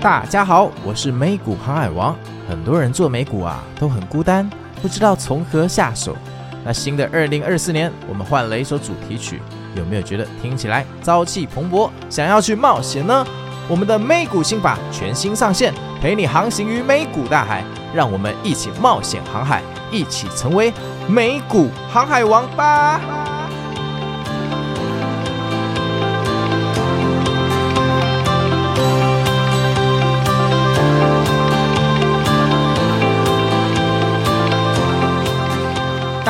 大家好，我是美股航海王。很多人做美股啊都很孤单，不知道从何下手。那新的二零二四年，我们换了一首主题曲，有没有觉得听起来朝气蓬勃，想要去冒险呢？我们的美股心法全新上线，陪你航行于美股大海，让我们一起冒险航海，一起成为美股航海王吧！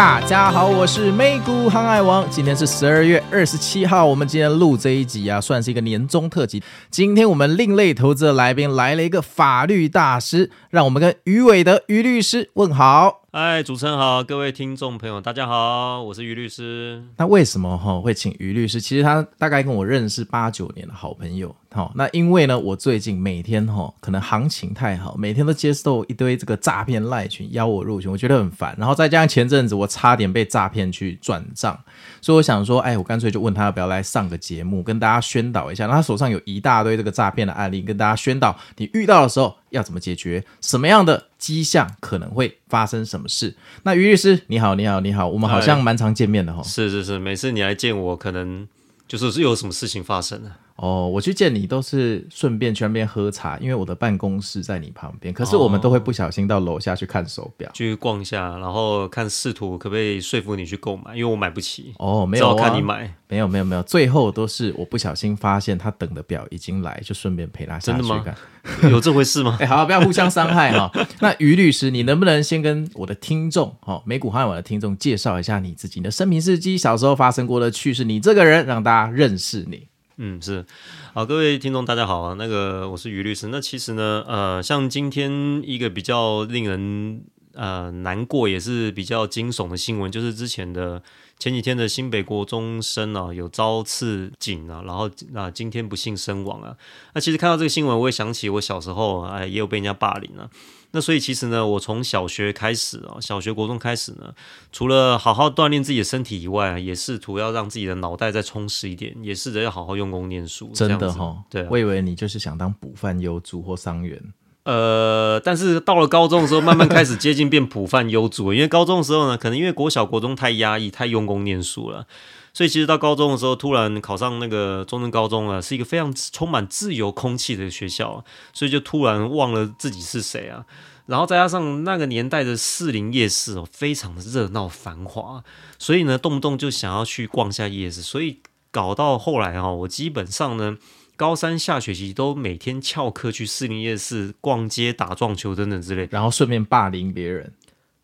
大家好，我是美股航海王。今天是十二月二十七号，我们今天录这一集啊，算是一个年终特辑。今天我们另类投资的来宾来了一个法律大师，让我们跟于伟德于律师问好。嗨，主持人好，各位听众朋友，大家好，我是于律师。那为什么哈会请于律师？其实他大概跟我认识八九年的好朋友。好，那因为呢，我最近每天哈可能行情太好，每天都接受一堆这个诈骗赖群邀我入群，我觉得很烦。然后再加上前阵子我差点被诈骗去转账，所以我想说，哎，我干脆就问他要不要来上个节目，跟大家宣导一下。那他手上有一大堆这个诈骗的案例，跟大家宣导，你遇到的时候要怎么解决，什么样的迹象可能会发生什么事。那于律师，你好，你好，你好，我们好像蛮常见面的哈。是是是，每次你来见我，可能就是是有什么事情发生了。哦，我去见你都是顺便去那边喝茶，因为我的办公室在你旁边。可是我们都会不小心到楼下去看手表，去逛一下，然后看试图可不可以说服你去购买，因为我买不起。哦，没有、啊，看你买，没有没有没有，最后都是我不小心发现他等的表已经来，就顺便陪他下去看。真的吗？有这回事吗？哎，好，不要互相伤害哈。那于律师，你能不能先跟我的听众，哈，美股航海王的听众介绍一下你自己的生平事迹，小时候发生过的趣事，你这个人让大家认识你。嗯，是，好，各位听众大家好啊，那个我是于律师。那其实呢，呃，像今天一个比较令人呃难过，也是比较惊悚的新闻，就是之前的前几天的新北国中生啊，有遭刺警啊，然后啊、今天不幸身亡啊。那其实看到这个新闻，我也想起我小时候哎，也有被人家霸凌啊。那所以其实呢，我从小学开始啊，小学、国中开始呢，除了好好锻炼自己的身体以外，也试图要让自己的脑袋再充实一点，也试着要好好用功念书。真的哈、哦，对、啊，我以为你就是想当补饭优助或商员。呃，但是到了高中的时候，慢慢开始接近变补饭优助，因为高中的时候呢，可能因为国小、国中太压抑，太用功念书了。所以其实到高中的时候，突然考上那个中正高中了，是一个非常充满自由空气的学校，所以就突然忘了自己是谁啊。然后再加上那个年代的士林夜市哦，非常的热闹繁华，所以呢，动不动就想要去逛下夜市，所以搞到后来哈，我基本上呢，高三下学期都每天翘课去士林夜市逛街、打撞球等等之类，然后顺便霸凌别人。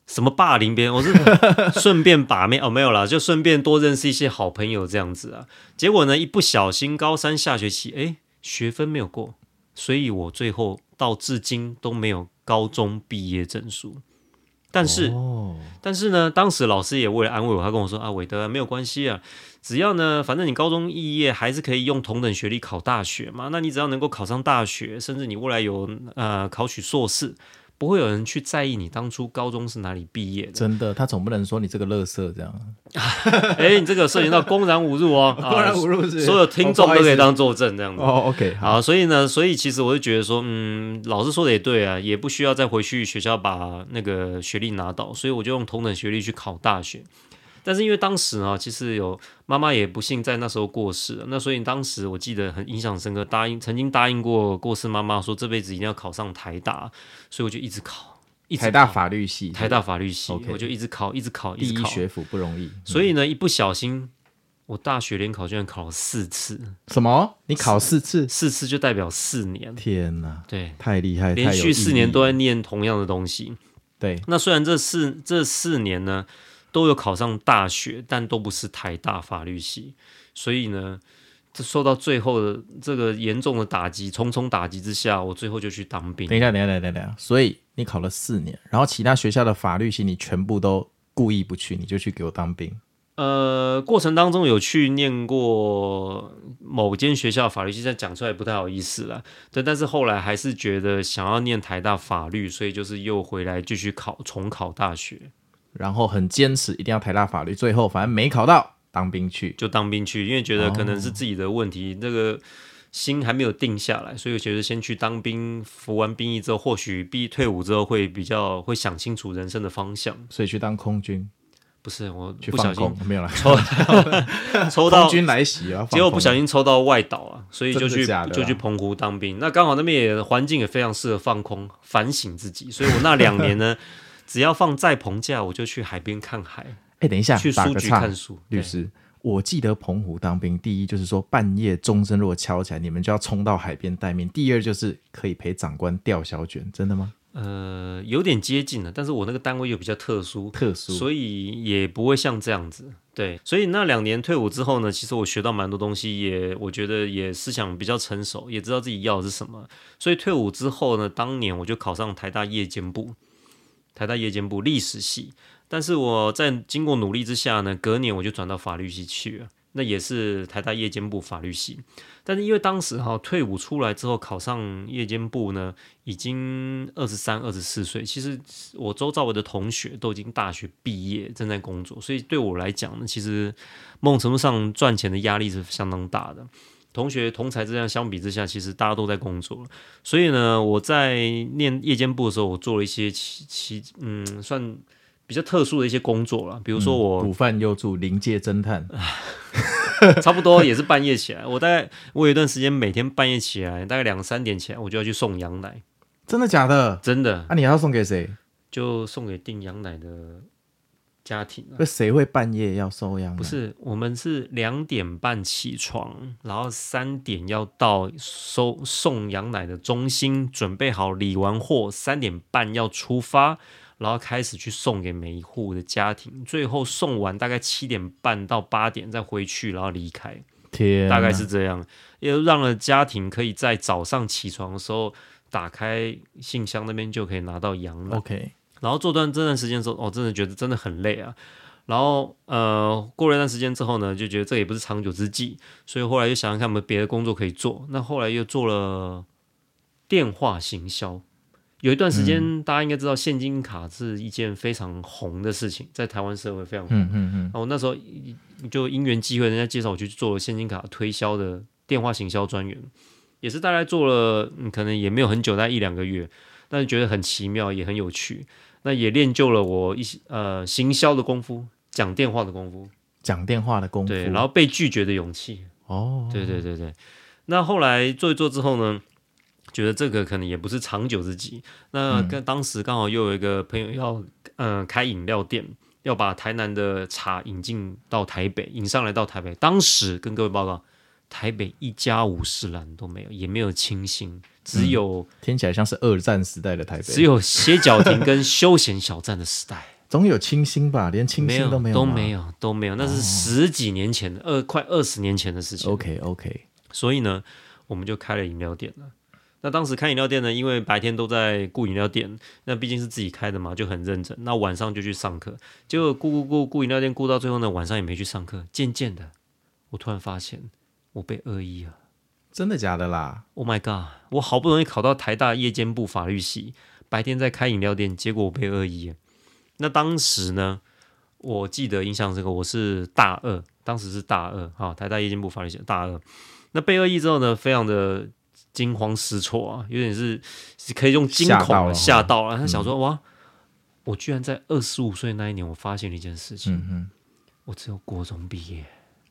什么霸凌别人？我是顺便把妹哦，没有啦，就顺便多认识一些好朋友这样子啊。结果呢，一不小心高三下学期，哎，学分没有过，所以我最后到至今都没有高中毕业证书。但是，哦、但是呢，当时老师也为了安慰我，他跟我说啊，韦德没有关系啊，只要呢，反正你高中毕业还是可以用同等学历考大学嘛。那你只要能够考上大学，甚至你未来有呃考取硕士。不会有人去在意你当初高中是哪里毕业的，真的，他总不能说你这个垃圾这样。哎，你这个涉及到公然侮辱哦，公然侮辱是，所有听众都可以当作证这样子。哦，OK，好，所以呢，所以其实我就觉得说，嗯，老师说的也对啊，也不需要再回去学校把那个学历拿到，所以我就用同等学历去考大学。但是因为当时啊，其实有妈妈也不幸在那时候过世了，那所以当时我记得很印象深刻，答应曾经答应过过世妈妈说这辈子一定要考上台大，所以我就一直考，台大法律系，台大法律系我就一直考，一直考，一直考，第一学府不容易，所以呢，一不小心我大学联考居然考了四次，什么？你考四次？四次就代表四年？天哪，对，太厉害，连续四年都在念同样的东西，对。那虽然这四这四年呢，都有考上大学，但都不是台大法律系，所以呢，这受到最后的这个严重的打击，重重打击之下，我最后就去当兵。等一下，等一下，等一下，所以你考了四年，然后其他学校的法律系你全部都故意不去，你就去给我当兵。呃，过程当中有去念过某间学校法律系，但讲出来不太好意思了。对，但是后来还是觉得想要念台大法律，所以就是又回来继续考，重考大学。然后很坚持，一定要台大法律。最后反正没考到，当兵去就当兵去，因为觉得可能是自己的问题。这、哦、个心还没有定下来，所以我觉得先去当兵，服完兵役之后，或许毕退伍之后会比较会想清楚人生的方向，所以去当空军。不是我去不小心没有了，抽 抽到军来袭啊，结果不小心抽到外岛啊，所以就去啊、就去澎湖当兵。那刚好那边也环境也非常适合放空反省自己，所以我那两年呢，只要放在澎假，我就去海边看海。哎、欸，等一下，去书局看书。律师，我记得澎湖当兵，第一就是说半夜钟声如果敲起来，你们就要冲到海边待命；第二就是可以陪长官钓小卷，真的吗？呃，有点接近了，但是我那个单位又比较特殊，特殊，所以也不会像这样子。对，所以那两年退伍之后呢，其实我学到蛮多东西，也我觉得也思想比较成熟，也知道自己要的是什么。所以退伍之后呢，当年我就考上台大夜间部，台大夜间部历史系。但是我在经过努力之下呢，隔年我就转到法律系去了。那也是台大夜间部法律系，但是因为当时哈退伍出来之后考上夜间部呢，已经二十三、二十四岁。其实我周遭我的同学都已经大学毕业，正在工作，所以对我来讲呢，其实某种程度上赚钱的压力是相当大的。同学同才这样相比之下，其实大家都在工作，所以呢，我在念夜间部的时候，我做了一些其其嗯算。比较特殊的一些工作了，比如说我午饭又做临界侦探，差不多也是半夜起来。我大概我有一段时间每天半夜起来，大概两三点起来，我就要去送羊奶。真的假的？真的。啊，你还要送给谁？就送给订羊奶的家庭。那谁会半夜要收羊奶？不是，我们是两点半起床，然后三点要到收送羊奶的中心，准备好理完货，三点半要出发。然后开始去送给每一户的家庭，最后送完大概七点半到八点再回去，然后离开。天，大概是这样，也让了家庭可以在早上起床的时候打开信箱那边就可以拿到羊奶。OK，然后做段这段时间之后，我、哦、真的觉得真的很累啊。然后呃，过了一段时间之后呢，就觉得这也不是长久之计，所以后来又想想看有没有别的工作可以做。那后来又做了电话行销。有一段时间，嗯、大家应该知道，现金卡是一件非常红的事情，在台湾社会非常红。嗯嗯嗯。然后那时候就因缘机会，人家介绍我去做了现金卡推销的电话行销专员，也是大概做了，嗯，可能也没有很久，大概一两个月，但是觉得很奇妙，也很有趣。那也练就了我一些呃行销的功夫，讲电话的功夫，讲电话的功夫，对，然后被拒绝的勇气。哦，对对对对。那后来做一做之后呢？觉得这个可能也不是长久之计。那跟当时刚好又有一个朋友要嗯、呃、开饮料店，要把台南的茶引进到台北，引上来到台北。当时跟各位报告，台北一家五十兰都没有，也没有清新，只有、嗯、听起来像是二战时代的台北，只有歇脚亭跟休闲小站的时代。总有清新吧？连清新都没有，都没有，都没有。那是十几年前的，二、哦、快二十年前的事情。OK OK，所以呢，我们就开了饮料店了。那当时开饮料店呢，因为白天都在顾饮料店，那毕竟是自己开的嘛，就很认真。那晚上就去上课，结果顾顾顾顾饮料店顾到最后呢，晚上也没去上课。渐渐的，我突然发现我被恶意了，真的假的啦？Oh my god！我好不容易考到台大夜间部法律系，白天在开饮料店，结果我被恶意。那当时呢，我记得印象这个，我是大二，当时是大二哈，台大夜间部法律系大二。那被恶意之后呢，非常的。惊慌失措啊，有点是是可以用惊恐吓到了。他想说：“哇，我居然在二十五岁那一年，我发现了一件事情。嗯，我只有国中毕业，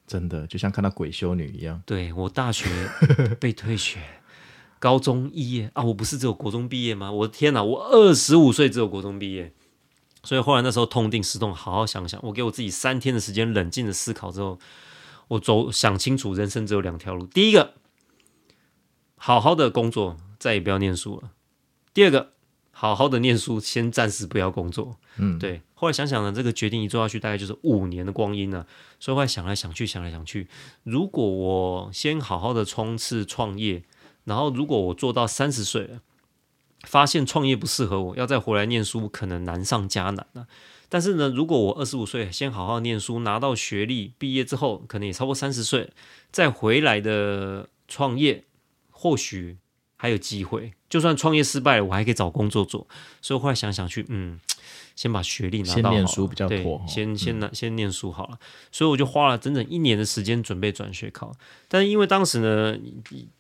真的就像看到鬼修女一样。对，我大学 被退学，高中毕业啊，我不是只有国中毕业吗？我的天哪，我二十五岁只有国中毕业。所以后来那时候痛定思痛，好好想想，我给我自己三天的时间，冷静的思考之后，我走想清楚，人生只有两条路。第一个。好好的工作，再也不要念书了。第二个，好好的念书，先暂时不要工作。嗯，对。后来想想呢，这个决定一做下去，大概就是五年的光阴了。所以后来想来想去，想来想去，如果我先好好的冲刺创业，然后如果我做到三十岁了，发现创业不适合我，要再回来念书，可能难上加难了。但是呢，如果我二十五岁先好好念书，拿到学历，毕业之后，可能也超过三十岁，再回来的创业。或许还有机会，就算创业失败了，我还可以找工作做。所以后来想想去，嗯，先把学历拿到，先念书比较妥，先先拿、嗯、先念书好了。所以我就花了整整一年的时间准备转学考。但是因为当时呢，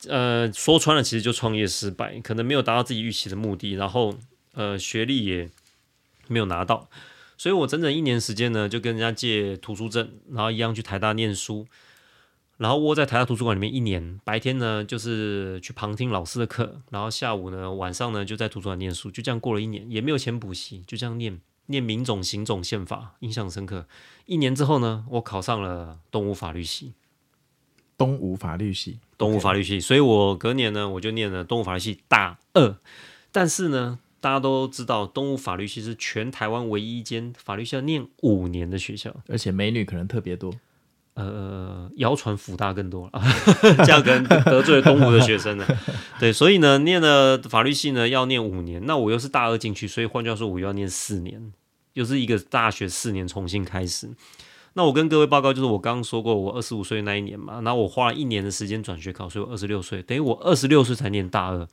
呃，说穿了，其实就创业失败，可能没有达到自己预期的目的，然后呃，学历也没有拿到，所以我整整一年时间呢，就跟人家借图书证，然后一样去台大念书。然后窝在台大图书馆里面一年，白天呢就是去旁听老师的课，然后下午呢晚上呢就在图书馆念书，就这样过了一年，也没有钱补习，就这样念念民种、刑种、宪法，印象深刻。一年之后呢，我考上了东吴法律系。东吴法律系，东吴法律系，所以我隔年呢我就念了东吴法律系大二。但是呢，大家都知道东吴法律系是全台湾唯一一间法律系要念五年的学校，而且美女可能特别多。呃，谣传辅大更多了，这样跟得罪东吴的学生呢。对，所以呢，念了法律系呢要念五年，那我又是大二进去，所以换句话说，我又要念四年，又是一个大学四年重新开始。那我跟各位报告，就是我刚刚说过，我二十五岁那一年嘛，然后我花了一年的时间转学考，所以我二十六岁，等于我二十六岁才念大二。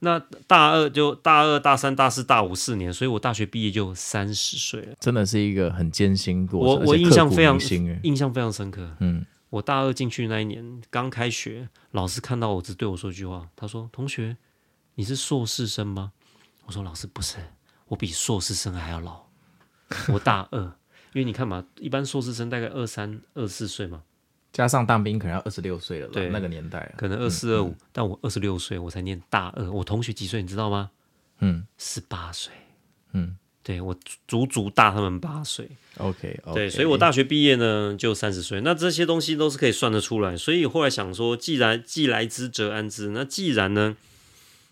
那大二就大二、大三、大四、大五四年，所以我大学毕业就三十岁了，真的是一个很艰辛过程。我我印象非常印象非常深刻。嗯，我大二进去那一年刚开学，老师看到我只对我说一句话，他说：“同学，你是硕士生吗？”我说：“老师不是，我比硕士生还要老。我大二，因为你看嘛，一般硕士生大概二三、二四岁嘛。”加上当兵可能要二十六岁了，对，那个年代可能二四二五，但我二十六岁，我才念大二。我同学几岁你知道吗？嗯，十八岁。嗯，对我足足大他们八岁。OK，, okay 对，所以我大学毕业呢就三十岁。那这些东西都是可以算得出来。所以后来想说，既然既来之则安之，那既然呢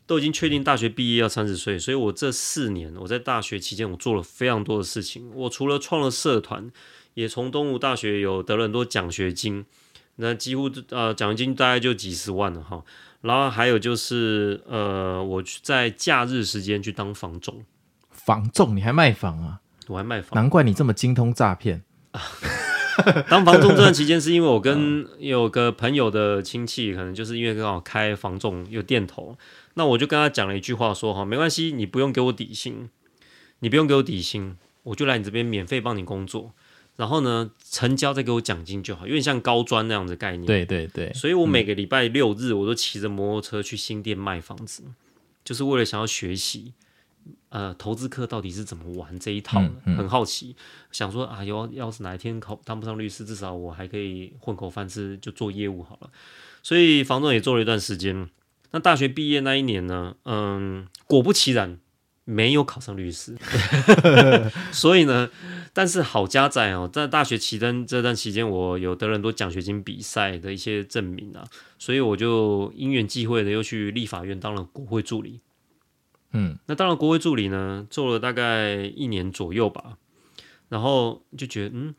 都已经确定大学毕业要三十岁，所以我这四年我在大学期间我做了非常多的事情。我除了创了社团。也从东吴大学有得了很多奖学金，那几乎呃奖金大概就几十万了哈。然后还有就是呃，我在假日时间去当房仲，房仲你还卖房啊？我还卖房，难怪你这么精通诈骗。当房仲这段期间，是因为我跟 有个朋友的亲戚，可能就是因为刚好开房仲有店头，那我就跟他讲了一句话说哈，没关系，你不用给我底薪，你不用给我底薪，我就来你这边免费帮你工作。然后呢，成交再给我奖金就好，有点像高专那样的概念。对对对，所以我每个礼拜六日我都骑着摩托车去新店卖房子，嗯、就是为了想要学习，呃，投资客到底是怎么玩这一套的，嗯嗯、很好奇，想说啊，要要是哪一天考当不上律师，至少我还可以混口饭吃，就做业务好了。所以房仲也做了一段时间。那大学毕业那一年呢，嗯，果不其然。没有考上律师，所以呢，但是好家在哦，在大学期间这段期间，我有得了很多奖学金比赛的一些证明啊，所以我就因缘际会的又去立法院当了国会助理。嗯，那当了国会助理呢，做了大概一年左右吧，然后就觉得嗯。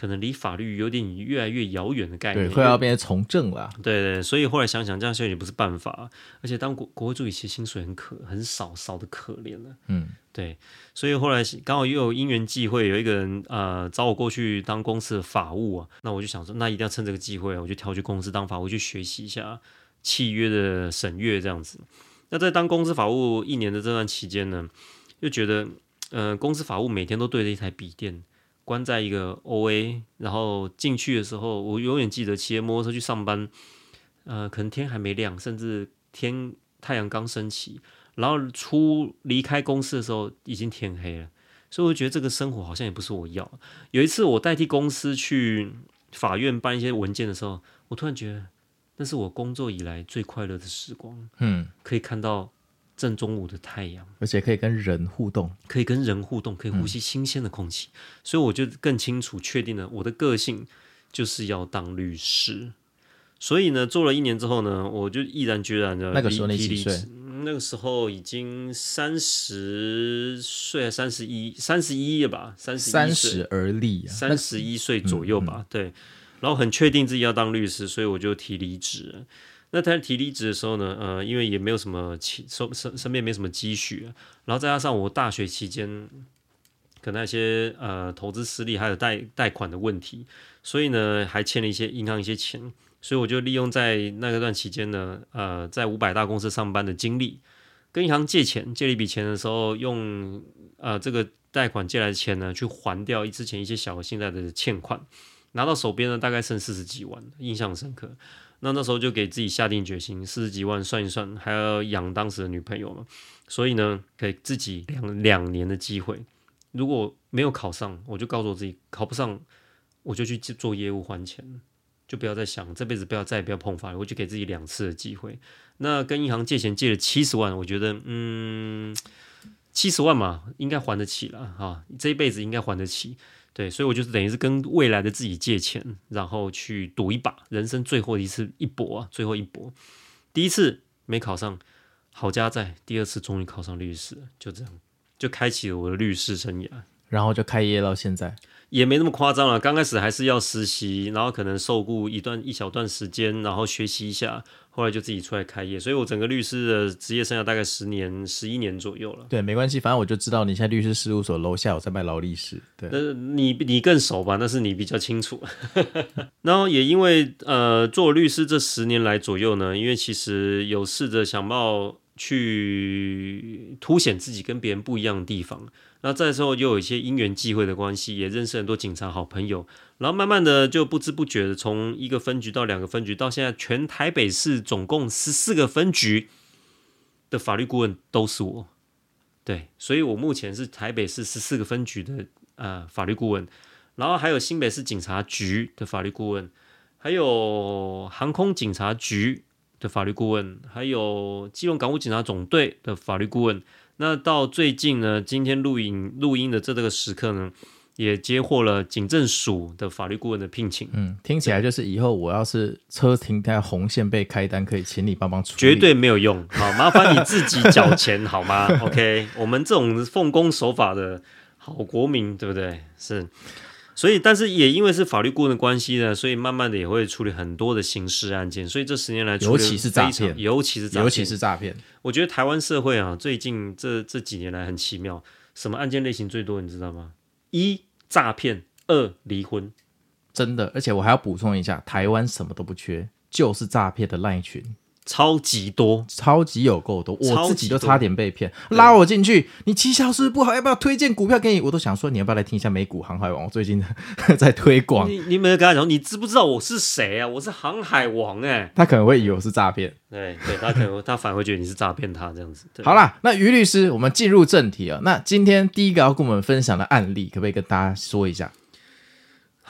可能离法律有点越来越遥远的概念，对，快要变成从政了。对对，所以后来想想，这样下去也不是办法。而且当国国会助理，其实薪水很可很少，少的可怜了。嗯，对。所以后来刚好又有因缘际会，有一个人呃找我过去当公司的法务啊。那我就想说，那一定要趁这个机会，我就跳去公司当法务，去学习一下契约的审阅这样子。那在当公司法务一年的这段期间呢，又觉得呃公司法务每天都对着一台笔电。关在一个 OA，然后进去的时候，我永远记得骑着摩托车去上班，呃，可能天还没亮，甚至天太阳刚升起，然后出离开公司的时候已经天黑了，所以我觉得这个生活好像也不是我要。有一次我代替公司去法院办一些文件的时候，我突然觉得那是我工作以来最快乐的时光，嗯，可以看到。正中午的太阳，而且可以跟人互动，可以跟人互动，可以呼吸新鲜的空气，嗯、所以我就更清楚确定了我的个性就是要当律师。所以呢，做了一年之后呢，我就毅然决然的那个时候你几岁？那个时候已经三十岁，三十一，三十一了吧？三十三十而立，三十一岁左右吧。嗯嗯、对，然后很确定自己要当律师，所以我就提离职。那他提离职的时候呢，呃，因为也没有什么积，身身身边没什么积蓄，然后再加上我大学期间可能那些呃投资失利，还有贷贷款的问题，所以呢还欠了一些银行一些钱，所以我就利用在那个段期间呢，呃，在五百大公司上班的经历，跟银行借钱，借了一笔钱的时候，用呃这个贷款借来的钱呢，去还掉之前一些小额信贷的欠款，拿到手边呢，大概剩四十几万，印象深刻。那那时候就给自己下定决心，四十几万算一算，还要养当时的女朋友嘛，所以呢，给自己两两年的机会，如果没有考上，我就告诉我自己，考不上，我就去做业务还钱。就不要再想这辈子不要再也不要碰法律，我就给自己两次的机会。那跟银行借钱借了七十万，我觉得嗯，七十万嘛，应该还得起了哈，这一辈子应该还得起。对，所以我就是等于是跟未来的自己借钱，然后去赌一把人生最后一次一搏啊，最后一搏。第一次没考上，好家在；第二次终于考上律师，就这样就开启了我的律师生涯，然后就开业到现在。也没那么夸张了，刚开始还是要实习，然后可能受雇一段一小段时间，然后学习一下，后来就自己出来开业。所以我整个律师的职业生涯大概十年、十一年左右了。对，没关系，反正我就知道你现在律师事务所楼下有在卖劳力士。对，那你你更熟吧？那是你比较清楚。然后也因为呃做律师这十年来左右呢，因为其实有试着想要去凸显自己跟别人不一样的地方。那这时候又有一些因缘际会的关系，也认识很多警察好朋友，然后慢慢的就不知不觉的从一个分局到两个分局，到现在全台北市总共十四个分局的法律顾问都是我，对，所以我目前是台北市十四个分局的呃法律顾问，然后还有新北市警察局的法律顾问，还有航空警察局的法律顾问，还有基隆港务警察总队的法律顾问。那到最近呢，今天录影录音的这这个时刻呢，也接获了警政署的法律顾问的聘请。嗯，听起来就是以后我要是车停在红线被开单，可以请你帮忙处理。绝对没有用，好，麻烦你自己缴钱好吗？OK，我们这种奉公守法的好国民，对不对？是。所以，但是也因为是法律顾问的关系呢，所以慢慢的也会处理很多的刑事案件。所以这十年来，尤其是诈骗，尤其是诈骗，尤其是诈骗。我觉得台湾社会啊，最近这这几年来很奇妙，什么案件类型最多？你知道吗？一诈骗，二离婚，真的。而且我还要补充一下，台湾什么都不缺，就是诈骗的赖群。超级多，超级有够多，我自己都差点被骗，拉我进去。你绩效是不是不好？要不要推荐股票给你？我都想说，你要不要来听一下美股航海王？我最近在 推广。你你没有跟他讲，你知不知道我是谁啊？我是航海王哎、欸。他可能会以为我是诈骗，对对，他可能 他反而会觉得你是诈骗他这样子。好啦，那于律师，我们进入正题啊。那今天第一个要跟我们分享的案例，可不可以跟大家说一下？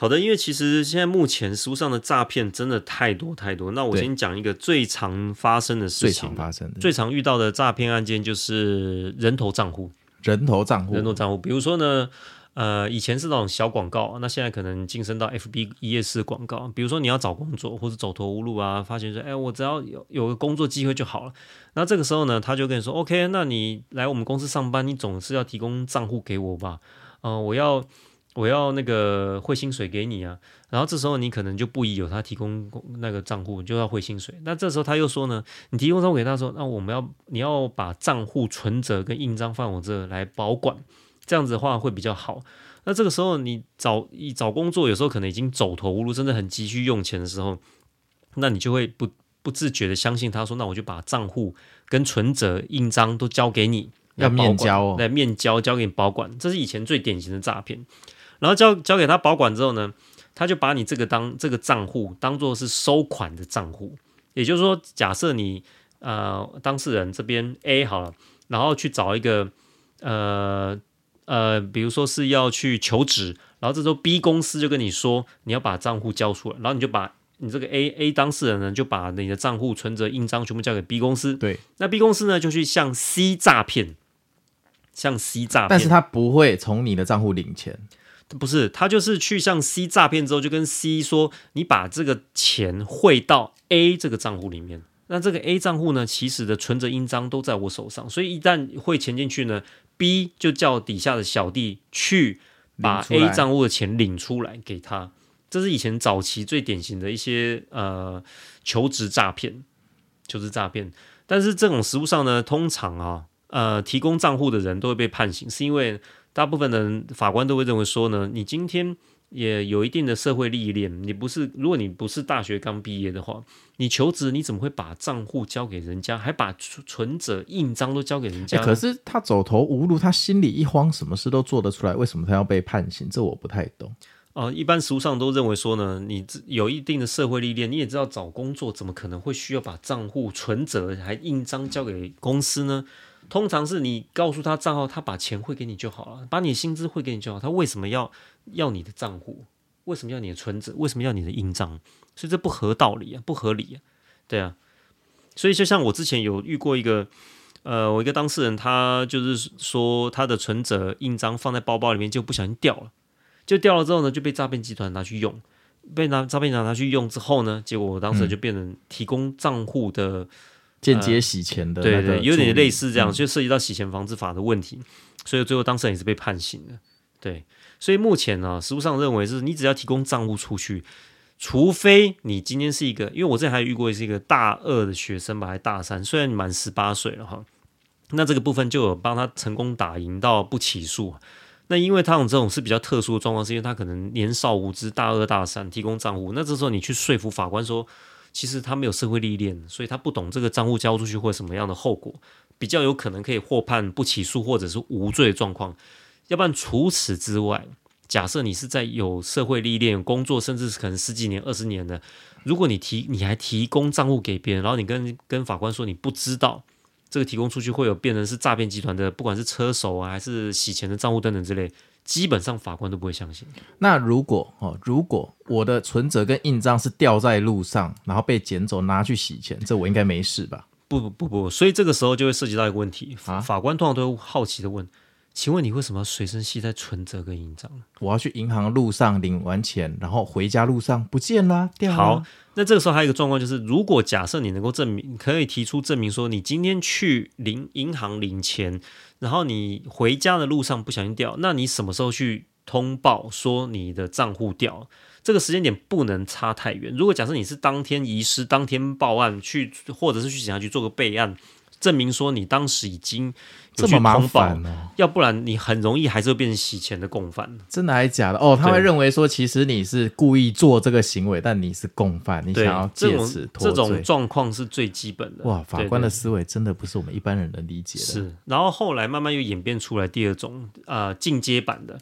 好的，因为其实现在目前书上的诈骗真的太多太多。那我先讲一个最常发生的事情，最常发生的、最常遇到的诈骗案件就是人头账户。人头账户，人头账户。比如说呢，呃，以前是那种小广告，那现在可能晋升到 FB 一页式广告。比如说你要找工作或者走投无路啊，发现说，哎，我只要有有个工作机会就好了。那这个时候呢，他就跟你说，OK，那你来我们公司上班，你总是要提供账户给我吧？嗯、呃，我要。我要那个汇薪水给你啊，然后这时候你可能就不宜有他提供那个账户就要汇薪水，那这时候他又说呢，你提供账户给他说，那我们要你要把账户存折跟印章放我这来保管，这样子的话会比较好。那这个时候你找一找工作，有时候可能已经走投无路，真的很急需用钱的时候，那你就会不不自觉的相信他说，那我就把账户跟存折、印章都交给你，要面交哦，来面交交给你保管，这是以前最典型的诈骗。然后交交给他保管之后呢，他就把你这个当这个账户当做是收款的账户，也就是说，假设你呃当事人这边 A 好了，然后去找一个呃呃，比如说是要去求职，然后这时候 B 公司就跟你说你要把账户交出来，然后你就把你这个 A A 当事人呢就把你的账户存折、印章全部交给 B 公司，对，那 B 公司呢就去向 C 诈骗，向 C 诈骗，但是他不会从你的账户领钱。不是，他就是去向 C 诈骗之后，就跟 C 说：“你把这个钱汇到 A 这个账户里面。那这个 A 账户呢，其实的存折印章都在我手上，所以一旦汇钱进去呢，B 就叫底下的小弟去把 A 账户的钱领出来给他。这是以前早期最典型的一些呃求职诈骗，求职诈骗。但是这种实务上呢，通常啊，呃，提供账户的人都会被判刑，是因为。大部分的人法官都会认为说呢，你今天也有一定的社会历练，你不是如果你不是大学刚毕业的话，你求职你怎么会把账户交给人家，还把存折印章都交给人家？可是他走投无路，他心里一慌，什么事都做得出来，为什么他要被判刑？这我不太懂。哦、呃，一般实务上都认为说呢，你有一定的社会历练，你也知道找工作怎么可能会需要把账户存折还印章交给公司呢？通常是你告诉他账号，他把钱汇给你就好了，把你薪资汇给你就好。他为什么要要你的账户？为什么要你的存折？为什么要你的印章？所以这不合道理啊，不合理啊，对啊。所以就像我之前有遇过一个，呃，我一个当事人，他就是说他的存折印章放在包包里面就不小心掉了。就掉了之后呢，就被诈骗集团拿去用，被拿诈骗集团拿去用之后呢，结果我当时就变成提供账户的间接洗钱的，对对，有点类似这样，就涉及到洗钱防治法的问题，所以最后当事人也是被判刑的。对，所以目前呢，实务上认为是你只要提供账户出去，除非你今天是一个，因为我之前还有遇过是一个大二的学生吧，还大三，虽然你满十八岁了哈，那这个部分就有帮他成功打赢到不起诉。那因为他这种是比较特殊的状况，是因为他可能年少无知，大二大三提供账户，那这时候你去说服法官说，其实他没有社会历练，所以他不懂这个账户交出去会什么样的后果，比较有可能可以获判不起诉或者是无罪的状况。要不然除此之外，假设你是在有社会历练、工作，甚至可能十几年、二十年的，如果你提你还提供账户给别人，然后你跟跟法官说你不知道。这个提供出去会有变成是诈骗集团的，不管是车手啊，还是洗钱的账户等等之类，基本上法官都不会相信。那如果哦，如果我的存折跟印章是掉在路上，然后被捡走拿去洗钱，这我应该没事吧？不不不不，所以这个时候就会涉及到一个问题啊，法官通常都会好奇的问。请问你为什么要随身携带存折跟印章？我要去银行路上领完钱，然后回家路上不见了。好，那这个时候还有一个状况就是，如果假设你能够证明，可以提出证明说，你今天去领银行领钱，然后你回家的路上不小心掉，那你什么时候去通报说你的账户掉？这个时间点不能差太远。如果假设你是当天遗失、当天报案去，或者是去警察局做个备案。证明说你当时已经这么麻烦哦，要不然你很容易还是会变成洗钱的共犯。真的还是假的？哦，他会认为说，其实你是故意做这个行为，但你是共犯，你想要借此脱罪。这种状况是最基本的。哇，法官的思维真的不是我们一般人能理解的。是，然后后来慢慢又演变出来第二种呃进阶版的，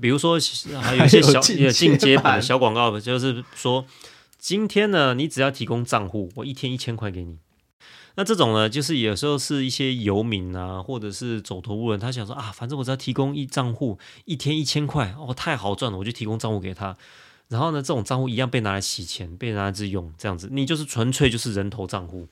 比如说还有一些小进阶版的小广告，就是说今天呢，你只要提供账户，我一天一千块给你。那这种呢，就是有时候是一些游民啊，或者是走投无人，他想说啊，反正我只要提供一账户，一天一千块，哦，太好赚了，我就提供账户给他。然后呢，这种账户一样被拿来洗钱，被拿来自用，这样子，你就是纯粹就是人头账户。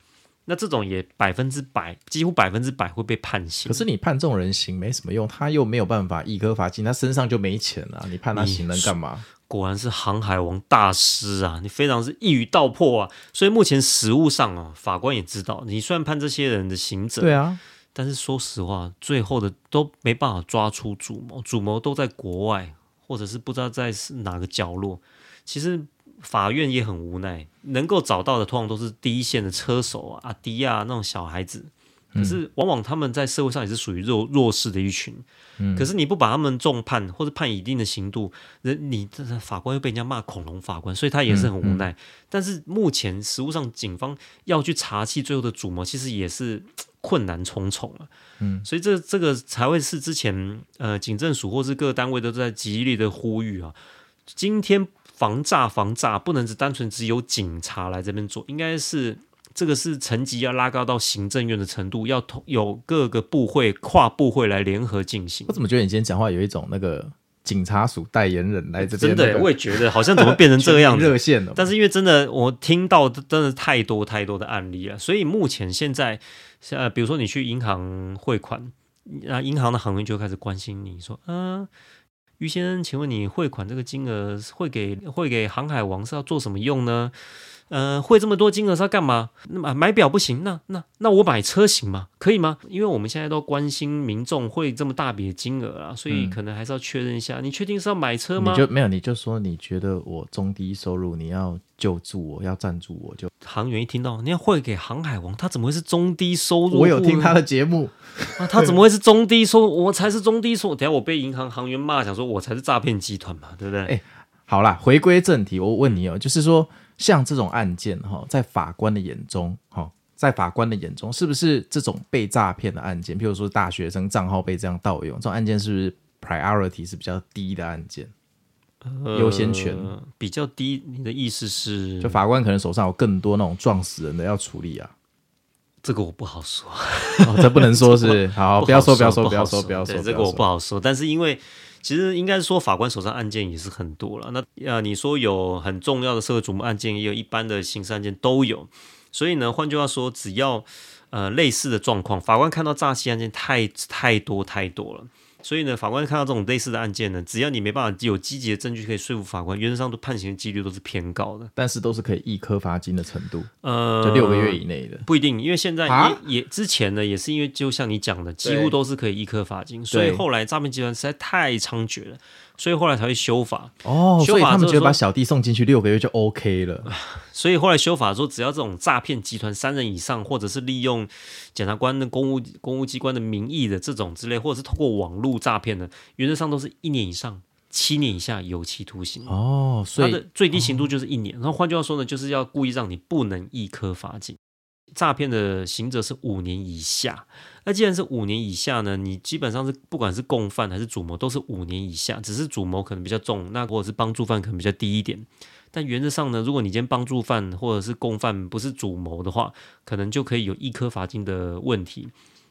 那这种也百分之百，几乎百分之百会被判刑。可是你判这种人刑没什么用，他又没有办法易科罚金，他身上就没钱了，你判他刑能干嘛？果然是航海王大师啊！你非常是一语道破啊！所以目前实务上啊，法官也知道，你虽然判这些人的刑责，对啊，但是说实话，最后的都没办法抓出主谋，主谋都在国外，或者是不知道在哪个角落。其实法院也很无奈，能够找到的通常都是第一线的车手啊、阿迪啊那种小孩子。可是，往往他们在社会上也是属于弱弱势的一群。嗯，可是你不把他们重判或者判一定的刑度，人你这法官又被人家骂恐龙法官，所以他也是很无奈。嗯嗯、但是目前实务上，警方要去查缉最后的主谋，其实也是困难重重了。嗯，所以这这个才会是之前呃警政署或是各个单位都在极力的呼吁啊。今天防诈防诈不能只单纯只有警察来这边做，应该是。这个是层级要拉高到行政院的程度，要同有各个部会跨部会来联合进行。我怎么觉得你今天讲话有一种那个警察署代言人来这边、那个？真的，我也觉得好像怎么变成这个样子？热线了。但是因为真的，我听到真的太多太多的案例了，所以目前现在，呃，比如说你去银行汇款，那银行的行员就开始关心你说，嗯、呃，于先生，请问你汇款这个金额汇给汇给航海王是要做什么用呢？呃，汇这么多金额是要干嘛？那买买表不行，那那那我买车行吗？可以吗？因为我们现在都关心民众汇这么大笔的金额啊，所以可能还是要确认一下。嗯、你确定是要买车吗？你就没有，你就说你觉得我中低收入，你要救助我，要赞助我就。行员一听到你要汇给航海王，他怎么会是中低收入？我有听他的节目 啊，他怎么会是中低收入？我才是中低收入。等下我被银行行员骂，想说我才是诈骗集团嘛，对不对？欸好啦，回归正题，我问你哦，就是说像这种案件哈，在法官的眼中哈，在法官的眼中，是不是这种被诈骗的案件，譬如说大学生账号被这样盗用，这种案件是不是 priority 是比较低的案件？优先权、呃、比较低，你的意思是？就法官可能手上有更多那种撞死人的要处理啊？这个我不好说，哦、这不能说是 好，不要说，不要说，不要说，不要说，这个我不好说。但是因为其实应该是说，法官手上案件也是很多了。那呃，你说有很重要的社会瞩目案件，也有一般的刑事案件都有。所以呢，换句话说，只要呃类似的状况，法官看到诈欺案件太太多太多了。所以呢，法官看到这种类似的案件呢，只要你没办法有积极的证据可以说服法官，原则上都判刑的几率都是偏高的，但是都是可以一颗罚金的程度，呃，就六个月以内的不一定，因为现在也也之前呢，也是因为就像你讲的，几乎都是可以一颗罚金，所以后来诈骗集团实在太猖獗了。所以后来才会修法哦，所以他们觉得把小弟送进去六个月就 OK 了。所以后来修法说，只要这种诈骗集团三人以上，或者是利用检察官的公务公务机关的名义的这种之类，或者是透过网络诈骗的，原则上都是一年以上七年以下有期徒刑哦。所以它的最低刑度就是一年。然后换句话说呢，就是要故意让你不能一科罚金。诈骗的刑责是五年以下。那既然是五年以下呢，你基本上是不管是共犯还是主谋，都是五年以下，只是主谋可能比较重，那或者是帮助犯可能比较低一点。但原则上呢，如果你今天帮助犯或者是共犯不是主谋的话，可能就可以有一颗罚金的问题。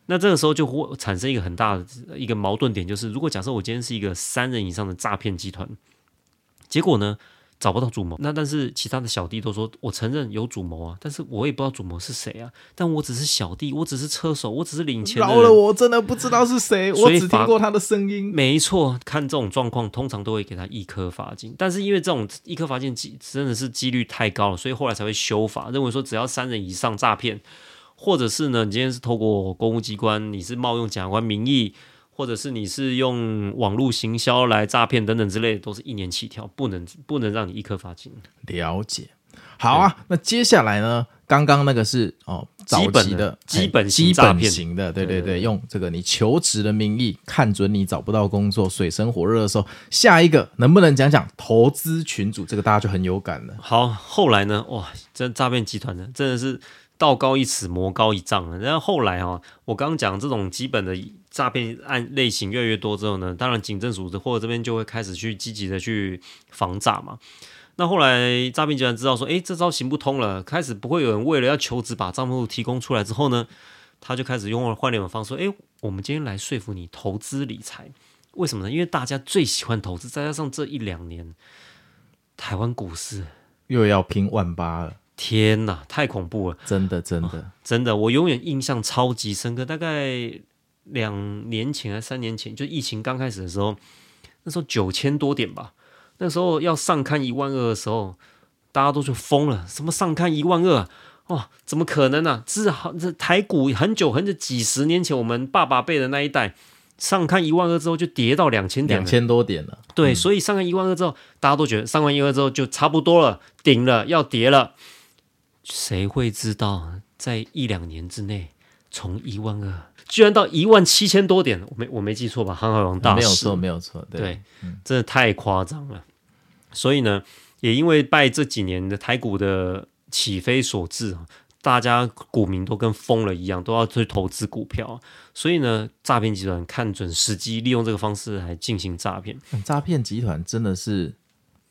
那这个时候就会产生一个很大的一个矛盾点，就是如果假设我今天是一个三人以上的诈骗集团，结果呢，找不到主谋，那但是其他的小弟都说，我承认有主谋啊，但是我也不知道主谋是谁啊，但我只是小弟，我只是车手，我只是领钱。饶了我，真的不知道是谁，我只听过他的声音。没错，看这种状况，通常都会给他一颗罚金，但是因为这种一颗罚金真的是几率太高了，所以后来才会修法，认为说只要三人以上诈骗，或者是呢，你今天是透过公务机关，你是冒用检察官名义。或者是你是用网络行销来诈骗等等之类的，都是一年起跳，不能不能让你一颗罚金。了解，好啊。那接下来呢？刚刚那个是哦，早期的基本基本型的，对对对，用这个你求职的名义，看准你找不到工作，水深火热的时候，下一个能不能讲讲投资群组？这个大家就很有感了。好，后来呢？哇，这诈骗集团呢，真的是道高一尺，魔高一丈了。然后后来啊，我刚刚讲这种基本的。诈骗案类型越来越多之后呢，当然警政署或者这边就会开始去积极的去防诈嘛。那后来诈骗集团知道说，诶，这招行不通了，开始不会有人为了要求职把账户提供出来之后呢，他就开始用了换另一种方式说，诶，我们今天来说服你投资理财，为什么呢？因为大家最喜欢投资，再加上这一两年台湾股市又要拼万八了，天呐，太恐怖了，真的真的、哦、真的，我永远印象超级深刻，大概。两年前还三年前，就疫情刚开始的时候，那时候九千多点吧。那时候要上看一万二的时候，大家都说疯了，什么上看一万二？哇，怎么可能呢、啊？至少这台股很久很久几十年前，我们爸爸辈的那一代上看一万二之后就跌到两千点，两千多点了。对，嗯、所以上看一万二之后，大家都觉得上完一万二之后就差不多了，顶了，要跌了。谁会知道，在一两年之内，从一万二。居然到一万七千多点，我没我没记错吧？航海王大师、嗯、没有错，没有错，对，对嗯、真的太夸张了。所以呢，也因为拜这几年的台股的起飞所致，大家股民都跟疯了一样，都要去投资股票。所以呢，诈骗集团看准时机，利用这个方式来进行诈骗。诈骗集团真的是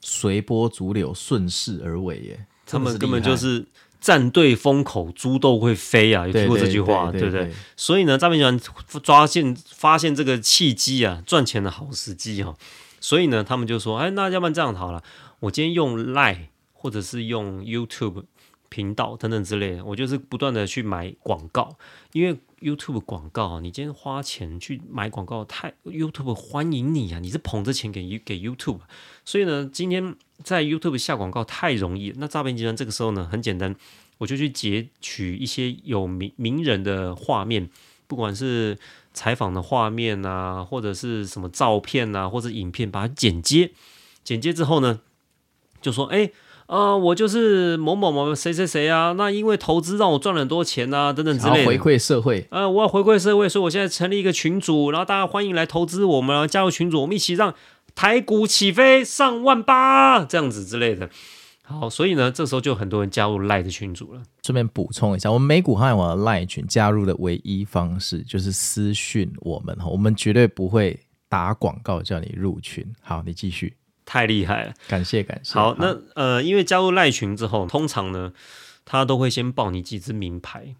随波逐流，顺势而为耶，他们根本就是。站对风口，猪都会飞啊！有听过这句话，对不对？所以呢，诈骗集团抓现发现这个契机啊，赚钱的好时机哈。所以呢，他们就说：“哎，那要不然这样好了，我今天用 Line 或者是用 YouTube 频道等等之类的，我就是不断的去买广告，因为 YouTube 广告，你今天花钱去买广告，太 YouTube 欢迎你啊！你是捧着钱给给 YouTube，所以呢，今天。”在 YouTube 下广告太容易，那诈骗集团这个时候呢，很简单，我就去截取一些有名名人的画面，不管是采访的画面啊，或者是什么照片啊，或者影片，把它剪接，剪接之后呢，就说，哎，呃，我就是某某某谁谁谁啊，那因为投资让我赚了很多钱啊，等等之类的，回馈社会，啊、呃，我要回馈社会，所以我现在成立一个群组，然后大家欢迎来投资我们，加入群组，我们一起让。台股起飞上万八这样子之类的。好，所以呢，这时候就很多人加入赖的群组了。顺便补充一下，我们美股航海王的赖群加入的唯一方式就是私讯我们哈，我们绝对不会打广告叫你入群。好，你继续。太厉害了，感谢感谢。好，好那呃，因为加入赖群之后，通常呢，他都会先报你几支名牌，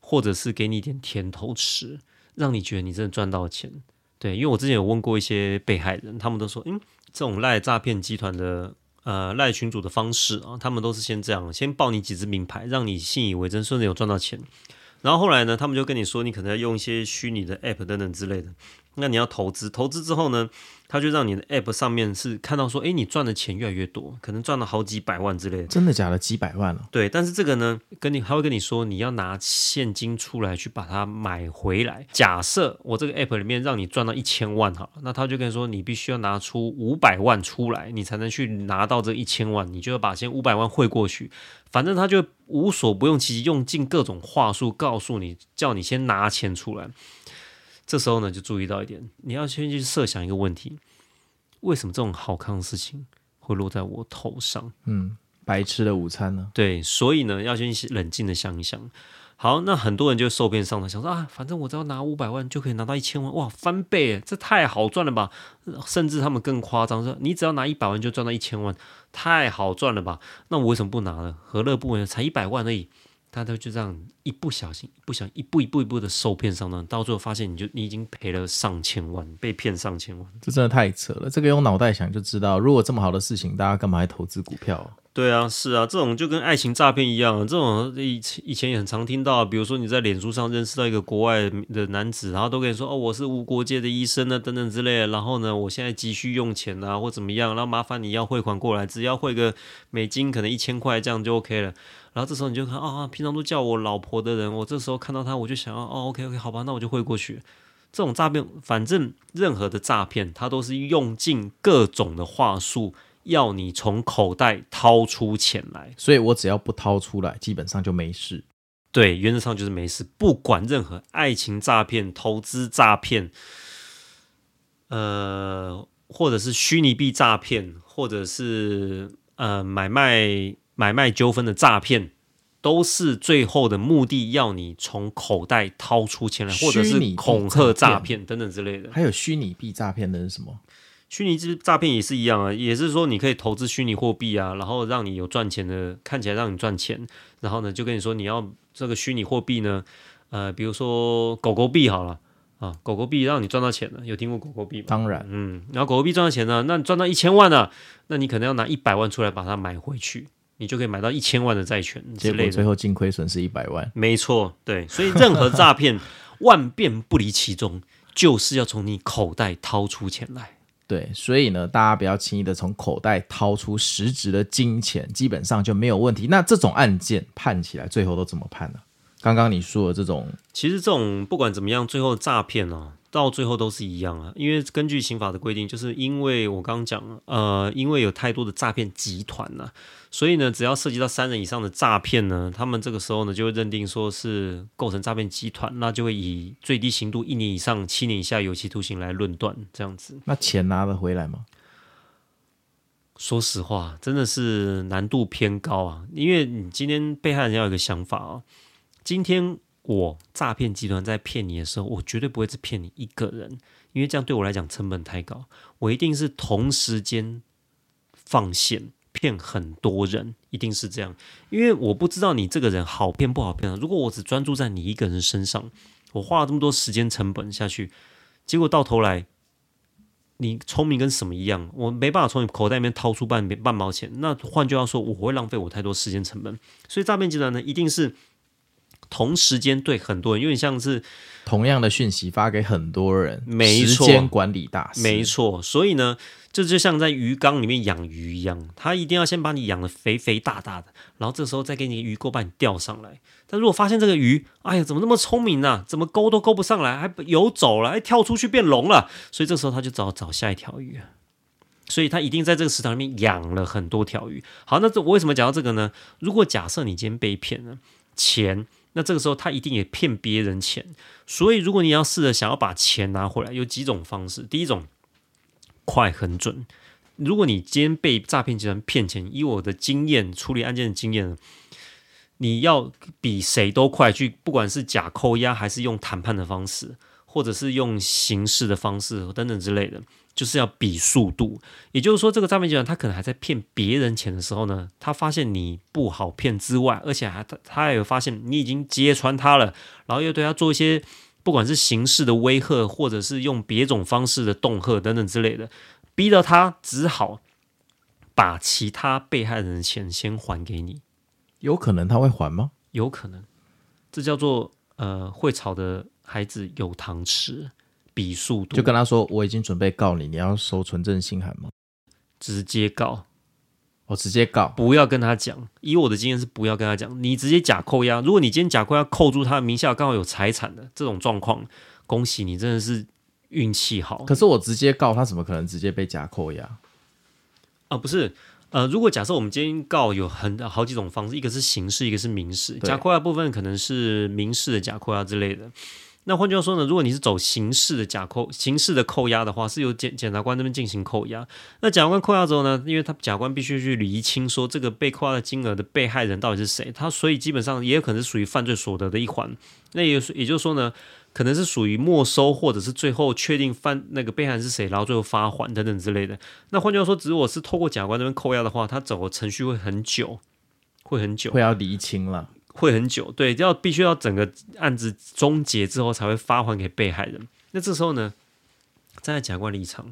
或者是给你一点甜头吃，让你觉得你真的赚到钱。对，因为我之前有问过一些被害人，他们都说，嗯，这种赖诈骗集团的。呃，赖群主的方式啊，他们都是先这样，先报你几支名牌，让你信以为真，顺利有赚到钱。然后后来呢，他们就跟你说，你可能要用一些虚拟的 App 等等之类的。那你要投资，投资之后呢，他就让你的 App 上面是看到说，哎，你赚的钱越来越多，可能赚了好几百万之类的。真的假的？几百万了？对，但是这个呢，跟你还会跟你说，你要拿现金出来去把它买回来。假设我这个 App 里面让你赚到一千万好了，那他就跟你说，你必须要拿出五百万出来，你才能去拿到这一千万，你就要把先五百万汇过去。反正他就无所不用其极，用尽各种话术告诉你，叫你先拿钱出来。这时候呢，就注意到一点，你要先去设想一个问题：为什么这种好康的事情会落在我头上？嗯，白吃的午餐呢？对，所以呢，要先冷静的想一想。好，那很多人就受骗上当，想说啊，反正我只要拿五百万就可以拿到一千万，哇，翻倍，这太好赚了吧？甚至他们更夸张，说你只要拿一百万就赚到一千万，太好赚了吧？那我为什么不拿呢？何乐不为？才一百万而已。他都就这样一不小心、一不小心、一步一步一步的受骗上当，到最后发现你就你已经赔了上千万，被骗上千万，这真的太扯了。这个用脑袋想就知道，如果这么好的事情，大家干嘛还投资股票啊？对啊，是啊，这种就跟爱情诈骗一样，这种以以前也很常听到，比如说你在脸书上认识到一个国外的男子，然后都跟你说哦，我是无国界的医生呢，等等之类的，然后呢，我现在急需用钱啊，或怎么样，然后麻烦你要汇款过来，只要汇个美金，可能一千块这样就 OK 了。然后这时候你就看啊，平常都叫我老婆的人，我这时候看到他，我就想要哦，OK OK，好吧，那我就汇过去。这种诈骗，反正任何的诈骗，他都是用尽各种的话术，要你从口袋掏出钱来。所以我只要不掏出来，基本上就没事。对，原则上就是没事。不管任何爱情诈骗、投资诈骗，呃，或者是虚拟币诈骗，或者是呃买卖。买卖纠纷的诈骗，都是最后的目的要你从口袋掏出钱来，或者是恐吓诈骗等等之类的。还有虚拟币诈骗的是什么？虚拟币诈骗也是一样啊，也是说你可以投资虚拟货币啊，然后让你有赚钱的，看起来让你赚钱，然后呢就跟你说你要这个虚拟货币呢，呃，比如说狗狗币好了啊，狗狗币让你赚到钱了，有听过狗狗币吗？当然，嗯，然后狗狗币赚到钱呢，那你赚到一千万了，那你可能要拿一百万出来把它买回去。你就可以买到一千万的债权之类的，结果最后净亏损是一百万。没错，对，所以任何诈骗 万变不离其宗，就是要从你口袋掏出钱来。对，所以呢，大家不要轻易的从口袋掏出实质的金钱，基本上就没有问题。那这种案件判起来，最后都怎么判呢？刚刚你说的这种，其实这种不管怎么样，最后诈骗呢？到最后都是一样啊，因为根据刑法的规定，就是因为我刚刚讲了，呃，因为有太多的诈骗集团呢，所以呢，只要涉及到三人以上的诈骗呢，他们这个时候呢就会认定说是构成诈骗集团，那就会以最低刑度一年以上七年以下有期徒刑来论断，这样子。那钱拿得回来吗？说实话，真的是难度偏高啊，因为你今天被害人要有一个想法啊，今天。我诈骗集团在骗你的时候，我绝对不会只骗你一个人，因为这样对我来讲成本太高。我一定是同时间放线骗很多人，一定是这样，因为我不知道你这个人好骗不好骗。如果我只专注在你一个人身上，我花了这么多时间成本下去，结果到头来你聪明跟什么一样，我没办法从你口袋里面掏出半半毛钱。那换句话说，我会浪费我太多时间成本。所以诈骗集团呢，一定是。同时间对很多人，有点像是同样的讯息发给很多人，没错，时间管理大师，没错。所以呢，这就，像在鱼缸里面养鱼一样，他一定要先把你养的肥肥大大的，然后这时候再给你鱼钩把你钓上来。但如果发现这个鱼，哎呀，怎么那么聪明呢、啊？怎么勾都勾不上来，还游走了，还跳出去变龙了？所以这时候他就找找下一条鱼，所以他一定在这个池塘里面养了很多条鱼。好，那这我为什么讲到这个呢？如果假设你今天被骗了钱。那这个时候他一定也骗别人钱，所以如果你要试着想要把钱拿回来，有几种方式。第一种，快很准。如果你今天被诈骗集团骗钱，以我的经验处理案件的经验，你要比谁都快去，不管是假扣押还是用谈判的方式，或者是用刑事的方式等等之类的，就是要比速度。也就是说，这个诈骗集团他可能还在骗别人钱的时候呢，他发现你不好骗之外，而且还他他还有发现你已经揭穿他了，然后又对他做一些不管是形式的威吓，或者是用别种方式的恫吓等等之类的。逼得他只好把其他被害人的钱先还给你，有可能他会还吗？有可能，这叫做呃，会吵的孩子有糖吃，比速度。就跟他说，我已经准备告你，你要收存证信函吗？直接告，我、哦、直接告，不要跟他讲。以我的经验是，不要跟他讲，你直接假扣押。如果你今天假扣押扣住他名下刚好有财产的这种状况，恭喜你，真的是。运气好，可是我直接告他，怎么可能直接被假扣押？啊，不是，呃，如果假设我们今天告有很好几种方式，一个是刑事，一个是民事。假扣押部分可能是民事的假扣押之类的。那换句话说呢，如果你是走刑事的假扣，刑事的扣押的话，是由检检察官那边进行扣押。那检察官扣押之后呢，因为他检察官必须去厘清说这个被扣押的金额的被害人到底是谁，他所以基本上也有可能是属于犯罪所得的一环。那也也就是说呢，可能是属于没收，或者是最后确定犯那个被害人是谁，然后最后发还等等之类的。那换句话说，只是我是透过检察官那边扣押的话，他走的程序会很久，会很久，会要厘清了。会很久，对，要必须要整个案子终结之后才会发还给被害人。那这时候呢，站在检察官立场，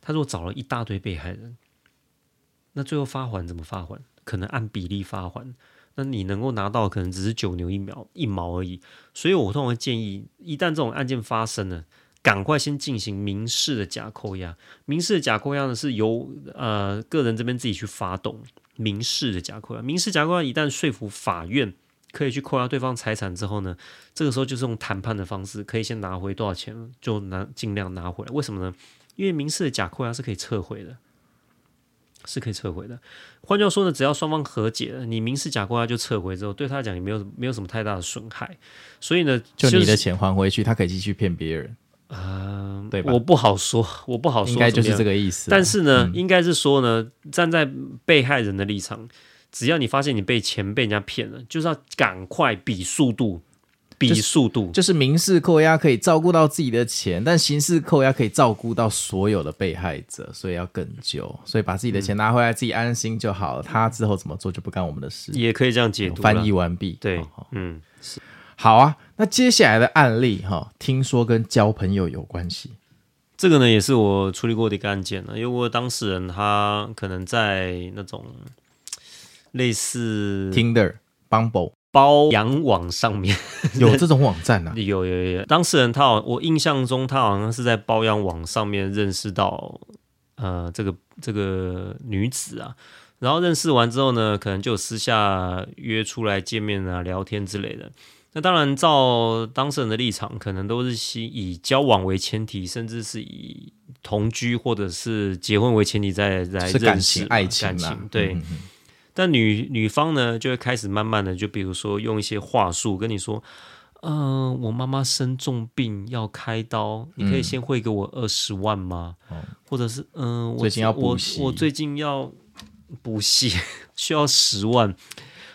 他如果找了一大堆被害人，那最后发还怎么发还？可能按比例发还，那你能够拿到可能只是九牛一毛一毛而已。所以我通常建议，一旦这种案件发生了，赶快先进行民事的假扣押。民事的假扣押呢，是由呃个人这边自己去发动民事的假扣押。民事假扣押一旦说服法院。可以去扣押对方财产之后呢，这个时候就是用谈判的方式，可以先拿回多少钱，就拿尽量拿回来。为什么呢？因为民事的假扣押是可以撤回的，是可以撤回的。换句话说呢，只要双方和解了，你民事假扣押就撤回之后，对他来讲也没有没有什么太大的损害。所以呢，就你的钱还回去，他可以继续骗别人。嗯、呃，对吧，我不好说，我不好说，应该就是这个意思。但是呢，嗯、应该是说呢，站在被害人的立场。只要你发现你被钱被人家骗了，就是要赶快比速度，比速度，就是、就是民事扣押可以照顾到自己的钱，但刑事扣押可以照顾到所有的被害者，所以要更久，所以把自己的钱拿回来，自己安心就好了。他之后怎么做就不干我们的事，也可以这样解读。翻译完毕，对，哦、嗯，是好啊。那接下来的案例哈，听说跟交朋友有关系，这个呢也是我处理过的一个案件了，因为我当事人他可能在那种。类似 Tinder、Bumble 包养网上面 有这种网站啊？有有有，当事人他好，我印象中他好像是在包养网上面认识到呃这个这个女子啊，然后认识完之后呢，可能就私下约出来见面啊、聊天之类的。那当然，照当事人的立场，可能都是以交往为前提，甚至是以同居或者是结婚为前提在在认识感情、爱情、感情对。嗯但女女方呢，就会开始慢慢的，就比如说用一些话术跟你说，嗯、呃，我妈妈生重病要开刀，你可以先汇给我二十万吗？嗯、或者是，嗯、呃，我最近要补习，我最近要补习，需要十万，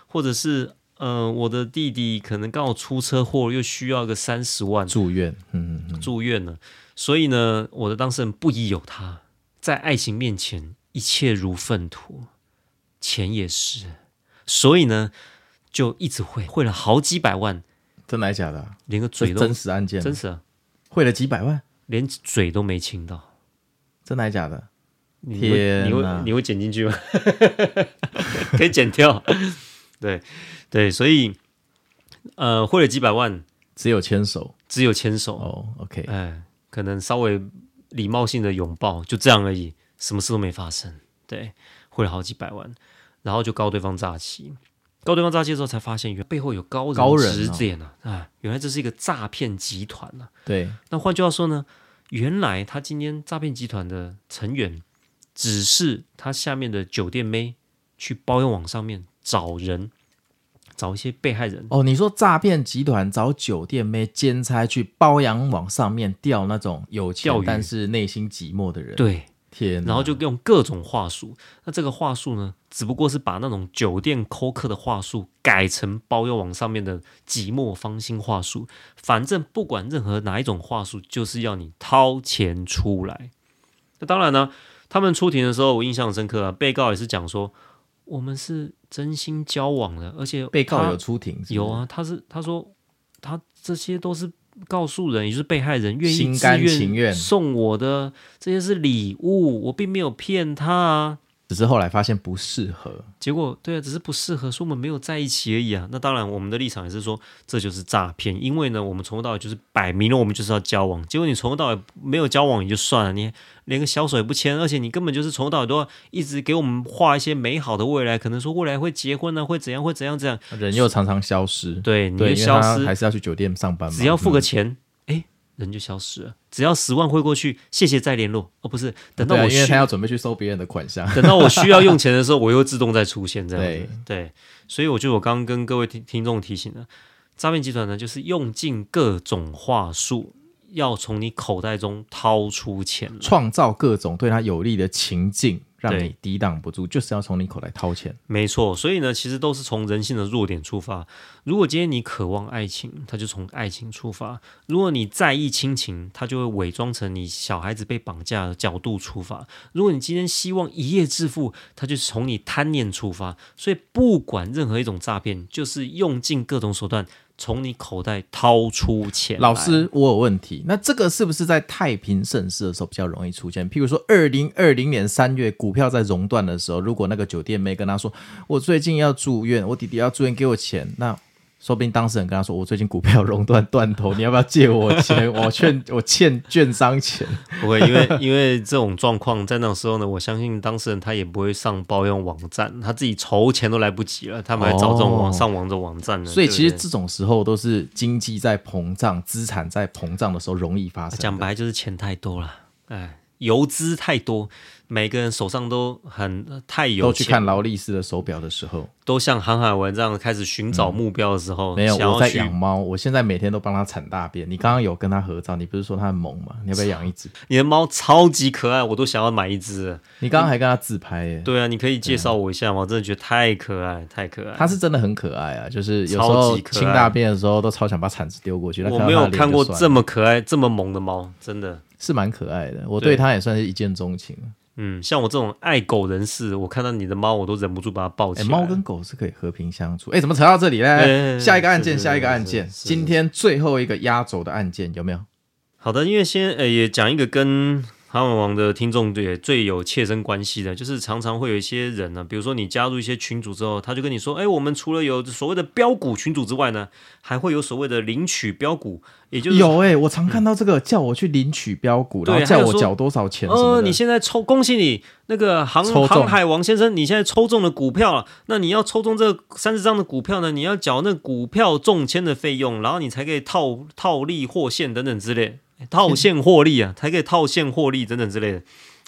或者是，嗯、呃，我的弟弟可能刚好出车祸，又需要个三十万住院，嗯，嗯，住院了。所以呢，我的当事人不宜有他，在爱情面前，一切如粪土。钱也是，所以呢，就一直汇汇了好几百万，真的还假的？连个嘴都真实案件，真实啊，汇了几百万，连嘴都没亲到，真的还假的？你会你会你会剪进去吗？可以剪掉，对对，所以呃，汇了几百万，只有牵手，只有牵手。哦，OK，哎，可能稍微礼貌性的拥抱，就这样而已，什么事都没发生，对。汇了好几百万，然后就告对方诈欺，告对方诈欺的时候才发现，原来背后有高人指点啊！啊、哦，原来这是一个诈骗集团啊！对，那换句话说呢，原来他今天诈骗集团的成员只是他下面的酒店妹去包养网上面找人，找一些被害人。哦，你说诈骗集团找酒店妹兼差去包养网上面钓那种有钱但是内心寂寞的人？对。天，然后就用各种话术。那这个话术呢，只不过是把那种酒店扣客的话术改成包邮网上面的寂寞芳心话术。反正不管任何哪一种话术，就是要你掏钱出来。那当然呢，他们出庭的时候，我印象深刻啊。被告也是讲说，我们是真心交往的，而且被告有出庭是是？有啊，他是他说他这些都是。告诉人也就是被害人愿意心甘情愿送我的这些是礼物，我并没有骗他啊。只是后来发现不适合，结果对啊，只是不适合，说我们没有在一起而已啊。那当然，我们的立场也是说这就是诈骗，因为呢，我们从头到尾就是摆明了我们就是要交往，结果你从头到尾没有交往也就算了，你连个小手也不牵，而且你根本就是从头到尾都要一直给我们画一些美好的未来，可能说未来会结婚呢、啊，会怎样会怎样怎样，人又常常消失，对，你就消失，还是要去酒店上班吗？只要付个钱。嗯人就消失了，只要十万汇过去，谢谢再联络。哦，不是，等到我因为他要准备去收别人的款项，等到我需要用钱的时候，我又自动再出现这样子。对，对，所以我觉得我刚刚跟各位听听众提醒了，诈骗集团呢，就是用尽各种话术，要从你口袋中掏出钱，创造各种对他有利的情境。让你抵挡不住，就是要从你口袋掏钱。没错，所以呢，其实都是从人性的弱点出发。如果今天你渴望爱情，他就从爱情出发；如果你在意亲情，他就会伪装成你小孩子被绑架的角度出发；如果你今天希望一夜致富，他就是从你贪念出发。所以，不管任何一种诈骗，就是用尽各种手段。从你口袋掏出钱。老师，我有问题。那这个是不是在太平盛世的时候比较容易出现？譬如说，二零二零年三月股票在熔断的时候，如果那个酒店没跟他说：“我最近要住院，我弟弟要住院，给我钱。”那说不定当事人跟他说：“我最近股票熔断断头，你要不要借我钱？我欠我欠券商钱。”不会，因为 因为这种状况在那种时候呢，我相信当事人他也不会上包用网站，他自己筹钱都来不及了，他们还找这种网上网的网站呢。哦、所以其实这种时候都是经济在膨胀、资产在膨胀的时候容易发生。讲白就是钱太多了，哎，游资太多。每个人手上都很太有钱，都去看劳力士的手表的时候，都像航海文这样开始寻找目标的时候。嗯、没有，我在养猫，我现在每天都帮它铲大便。你刚刚有跟它合照，你不是说它很萌吗？你要不要养一只？你的猫超级可爱，我都想要买一只。你刚刚还跟它自拍耶？对啊，你可以介绍我一下吗？我真的觉得太可爱，太可爱。它是真的很可爱啊，就是有时候清大便的时候都超想把铲子丢过去。我没有看过这么可爱、这么萌的猫，真的是蛮可爱的。我对它也算是一见钟情。嗯，像我这种爱狗人士，我看到你的猫，我都忍不住把它抱起来。猫跟狗是可以和平相处。哎，怎么扯到这里嘞？欸、下一个案件，下一个案件，今天最后一个压轴的案件有没有？好的，因为先呃也讲一个跟。航海王的听众也最有切身关系的，就是常常会有一些人呢，比如说你加入一些群组之后，他就跟你说：“哎，我们除了有所谓的标股群组之外呢，还会有所谓的领取标股，也就是有哎、欸，我常看到这个、嗯、叫我去领取标股，然后叫我缴多少钱？呃，你现在抽，恭喜你那个航航海王先生，你现在抽中了股票了，那你要抽中这三十张的股票呢，你要缴那股票中签的费用，然后你才可以套套利获现等等之类。”套现获利啊，才可以套现获利等等之类的。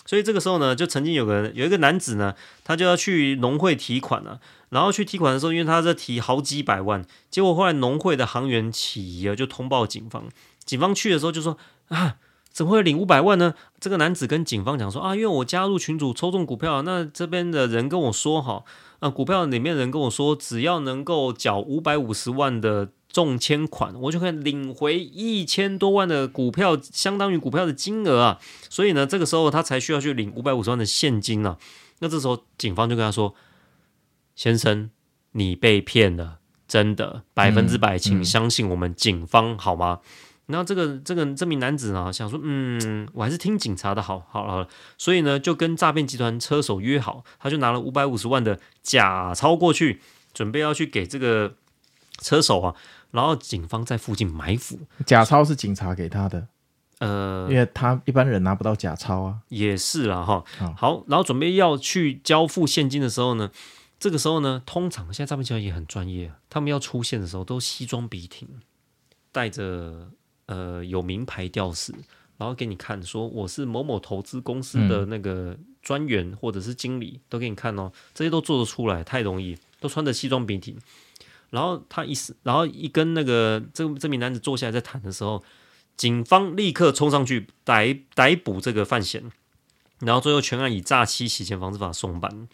所以这个时候呢，就曾经有个有一个男子呢，他就要去农会提款了。然后去提款的时候，因为他在提好几百万，结果后来农会的行员起疑了，就通报警方。警方去的时候就说啊，怎么会领五百万呢？这个男子跟警方讲说啊，因为我加入群组抽中股票，那这边的人跟我说哈，啊，股票里面人跟我说，只要能够缴五百五十万的。中签款，我就可以领回一千多万的股票，相当于股票的金额啊。所以呢，这个时候他才需要去领五百五十万的现金啊。那这时候警方就跟他说：“先生，你被骗了，真的百分之百，请相信我们警方好吗？”然后这个这个这名男子呢，想说：“嗯，我还是听警察的好，好了好了。”所以呢，就跟诈骗集团车手约好，他就拿了五百五十万的假钞过去，准备要去给这个车手啊。然后警方在附近埋伏，假钞是警察给他的，呃，因为他一般人拿不到假钞啊。也是啦哈。好，然后准备要去交付现金的时候呢，这个时候呢，通常现在诈骗集团也很专业，他们要出现的时候都西装笔挺，带着呃有名牌吊饰，然后给你看，说我是某某投资公司的那个专员或者是经理，都给你看哦，这些都做得出来，太容易，都穿着西装笔挺。然后他一，然后一跟那个这这名男子坐下来在谈的时候，警方立刻冲上去逮逮捕这个犯嫌。然后最后全案以诈欺洗钱防治法送办。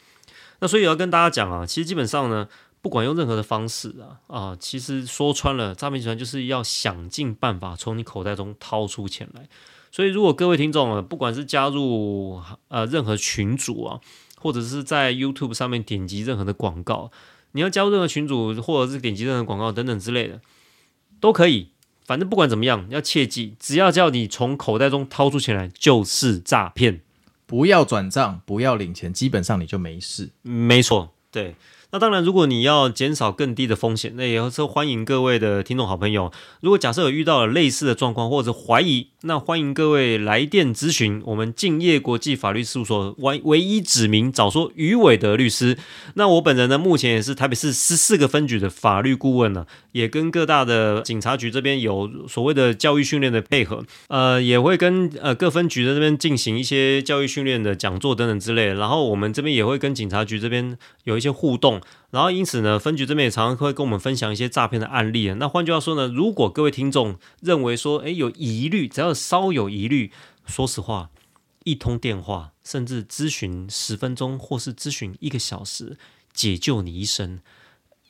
那所以要跟大家讲啊，其实基本上呢，不管用任何的方式啊啊，其实说穿了，诈骗集团就是要想尽办法从你口袋中掏出钱来。所以如果各位听众啊，不管是加入呃任何群组啊，或者是在 YouTube 上面点击任何的广告，你要加入任何群组，或者是点击任何广告等等之类的，都可以。反正不管怎么样，要切记，只要叫你从口袋中掏出钱来，就是诈骗。不要转账，不要领钱，基本上你就没事。没错，对。那当然，如果你要减少更低的风险，那也是欢迎各位的听众好朋友。如果假设有遇到了类似的状况或者怀疑，那欢迎各位来电咨询我们敬业国际法律事务所唯唯一指名找说于伟德律师。那我本人呢，目前也是台北市十四个分局的法律顾问呢，也跟各大的警察局这边有所谓的教育训练的配合，呃，也会跟呃各分局的这边进行一些教育训练的讲座等等之类。然后我们这边也会跟警察局这边有一些互动。然后，因此呢，分局这边也常常会跟我们分享一些诈骗的案例。那换句话说呢，如果各位听众认为说，诶，有疑虑，只要稍有疑虑，说实话，一通电话，甚至咨询十分钟，或是咨询一个小时，解救你一生。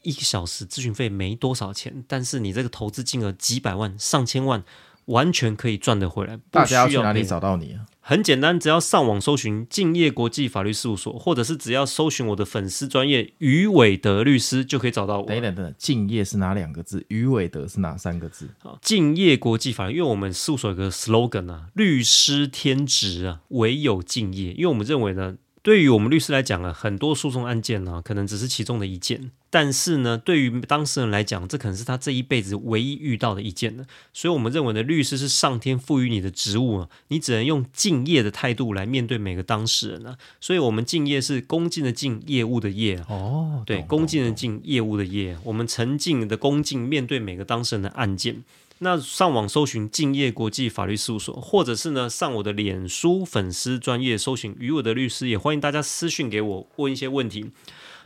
一个小时咨询费没多少钱，但是你这个投资金额几百万、上千万，完全可以赚得回来。大家要去哪里找到你啊？很简单，只要上网搜寻敬业国际法律事务所，或者是只要搜寻我的粉丝专业于伟德律师，就可以找到我。等等等等，敬业是哪两个字？于伟德是哪三个字？好，敬业国际法律，因为我们事务所有个 slogan 啊，律师天职啊，唯有敬业。因为我们认为呢。对于我们律师来讲啊，很多诉讼案件呢，可能只是其中的一件，但是呢，对于当事人来讲，这可能是他这一辈子唯一遇到的一件呢。所以，我们认为呢，律师是上天赋予你的职务啊，你只能用敬业的态度来面对每个当事人啊。所以，我们敬业是恭敬的敬，业务的业哦，对，恭敬的敬，业务的业，我们沉静的恭敬面对每个当事人的案件。那上网搜寻敬业国际法律事务所，或者是呢，上我的脸书粉丝专业搜寻与我的律师，也欢迎大家私讯给我问一些问题。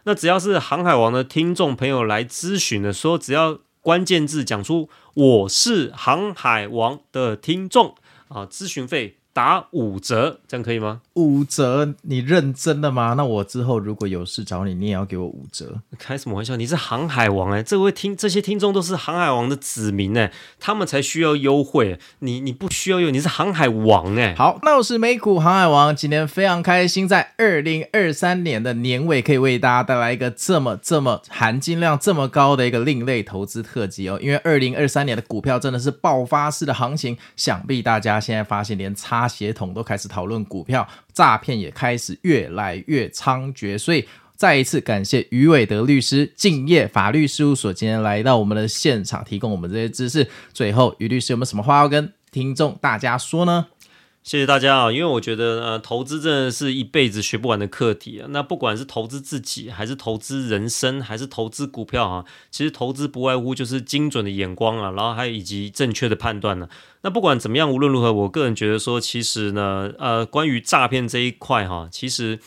那只要是航海王的听众朋友来咨询的时候，只要关键字讲出我是航海王的听众啊，咨询费打五折，这样可以吗？五折，你认真的吗？那我之后如果有事找你，你也要给我五折？开什么玩笑？你是航海王哎，这位听这些听众都是航海王的子民哎，他们才需要优惠，你你不需要优，你是航海王哎。好，那我是美股航海王，今天非常开心，在二零二三年的年尾可以为大家带来一个这么这么含金量这么高的一个另类投资特辑哦，因为二零二三年的股票真的是爆发式的行情，想必大家现在发现连擦鞋桶都开始讨论股票。诈骗也开始越来越猖獗，所以再一次感谢于伟德律师、敬业法律事务所今天来到我们的现场，提供我们这些知识。最后，于律师有没有什么话要跟听众大家说呢？谢谢大家啊！因为我觉得呃，投资真的是一辈子学不完的课题啊。那不管是投资自己，还是投资人生，还是投资股票啊，其实投资不外乎就是精准的眼光啊，然后还有以及正确的判断呢。那不管怎么样，无论如何，我个人觉得说，其实呢，呃，关于诈骗这一块哈，其实。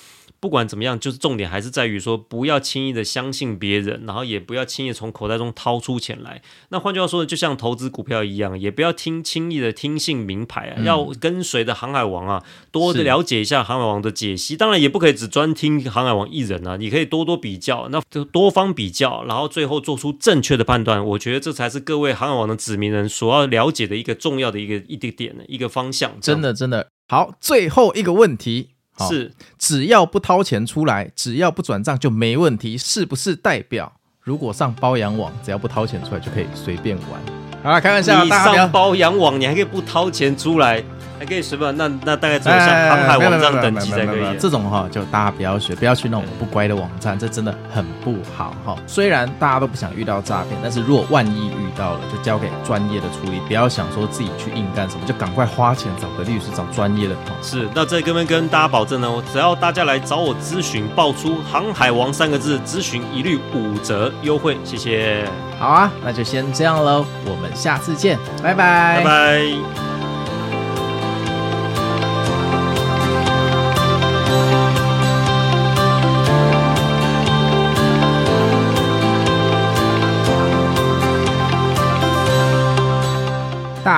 不管怎么样，就是重点还是在于说，不要轻易的相信别人，然后也不要轻易从口袋中掏出钱来。那换句话说，就像投资股票一样，也不要听轻易的听信名牌啊，嗯、要跟随着航海王啊，多的了解一下航海王的解析。当然，也不可以只专听航海王一人啊，你可以多多比较，那就多方比较，然后最后做出正确的判断。我觉得这才是各位航海王的子民人所要了解的一个重要的一个一个点的一个方向。真的，真的好。最后一个问题。是，只要不掏钱出来，只要不转账就没问题，是不是代表如果上包养网，只要不掏钱出来就可以随便玩？好了，开玩笑，你上包养网，你还可以不掏钱出来。还可以随便，那那大概只有像航海王这样等级才可以。这种哈，就大家不要学，不要去那种不乖的网站，这真的很不好哈。虽然大家都不想遇到诈骗，但是如果万一遇到了，就交给专业的处理，不要想说自己去硬干什么，就赶快花钱找个律师，找专业的。是，那这边跟大家保证呢，只要大家来找我咨询，报出“航海王”三个字，咨询一律五折优惠。谢谢。好啊，那就先这样喽，我们下次见，拜拜，拜拜。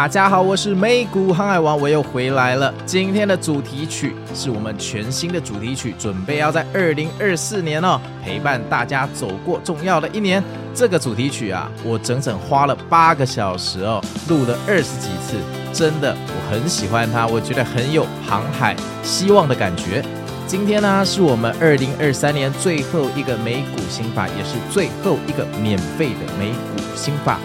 大家好，我是美股航海王，我又回来了。今天的主题曲是我们全新的主题曲，准备要在二零二四年哦，陪伴大家走过重要的一年。这个主题曲啊，我整整花了八个小时哦，录了二十几次，真的我很喜欢它，我觉得很有航海希望的感觉。今天呢，是我们二零二三年最后一个美股新法，也是最后一个免费的美股新法。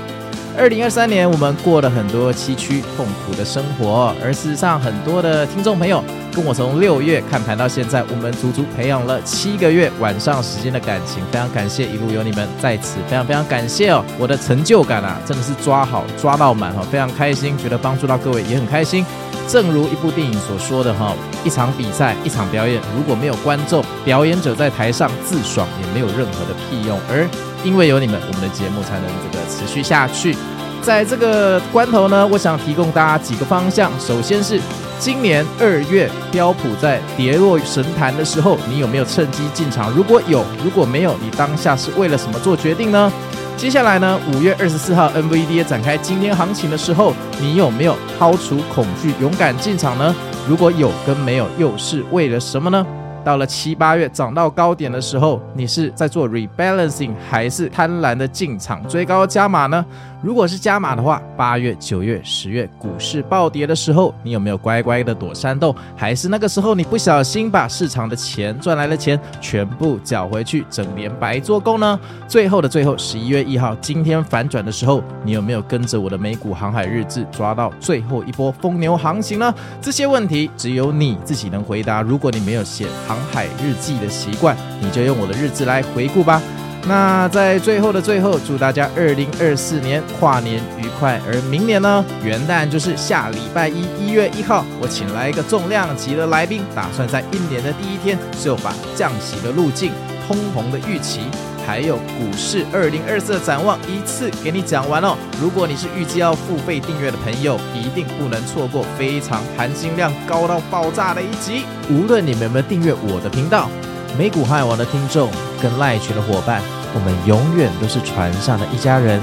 二零二三年，我们过了很多崎岖痛苦的生活，而事实上，很多的听众朋友跟我从六月看盘到现在，我们足足培养了七个月晚上时间的感情，非常感谢一路有你们在此，非常非常感谢哦，我的成就感啊，真的是抓好抓到满哈，非常开心，觉得帮助到各位也很开心。正如一部电影所说的哈，一场比赛，一场表演，如果没有观众，表演者在台上自爽也没有任何的屁用，而因为有你们，我们的节目才能这个持续下去。在这个关头呢，我想提供大家几个方向。首先是今年二月标普在跌落神坛的时候，你有没有趁机进场？如果有，如果没有，你当下是为了什么做决定呢？接下来呢，五月二十四号 NVDA 展开今天行情的时候，你有没有抛除恐惧，勇敢进场呢？如果有跟没有，又是为了什么呢？到了七八月涨到高点的时候，你是在做 rebalancing 还是贪婪的进场追高加码呢？如果是加码的话，八月、九月、十月股市暴跌的时候，你有没有乖乖的躲山洞？还是那个时候你不小心把市场的钱赚来的钱全部缴回去，整年白做工呢？最后的最后，十一月一号今天反转的时候，你有没有跟着我的美股航海日志抓到最后一波疯牛行情呢？这些问题只有你自己能回答。如果你没有写航海日记的习惯，你就用我的日志来回顾吧。那在最后的最后，祝大家二零二四年跨年愉快。而明年呢，元旦就是下礼拜一，一月一号，我请来一个重量级的来宾，打算在一年的第一天，就把降息的路径、通膨的预期，还有股市二零二四的展望一次给你讲完哦。如果你是预计要付费订阅的朋友，一定不能错过非常含金量高到爆炸的一集。无论你们有没有订阅我的频道。美股航海王的听众跟赖群的伙伴，我们永远都是船上的一家人。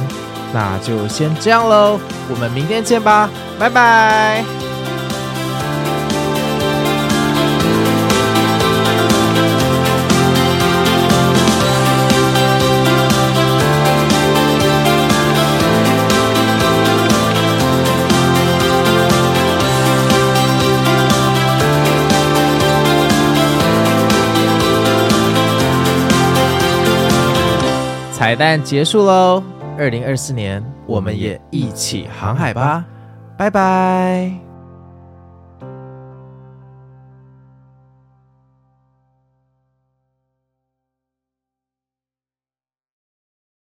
那就先这样喽，我们明天见吧，拜拜。彩蛋结束喽！二零二四年，我们也一起航海吧，拜拜。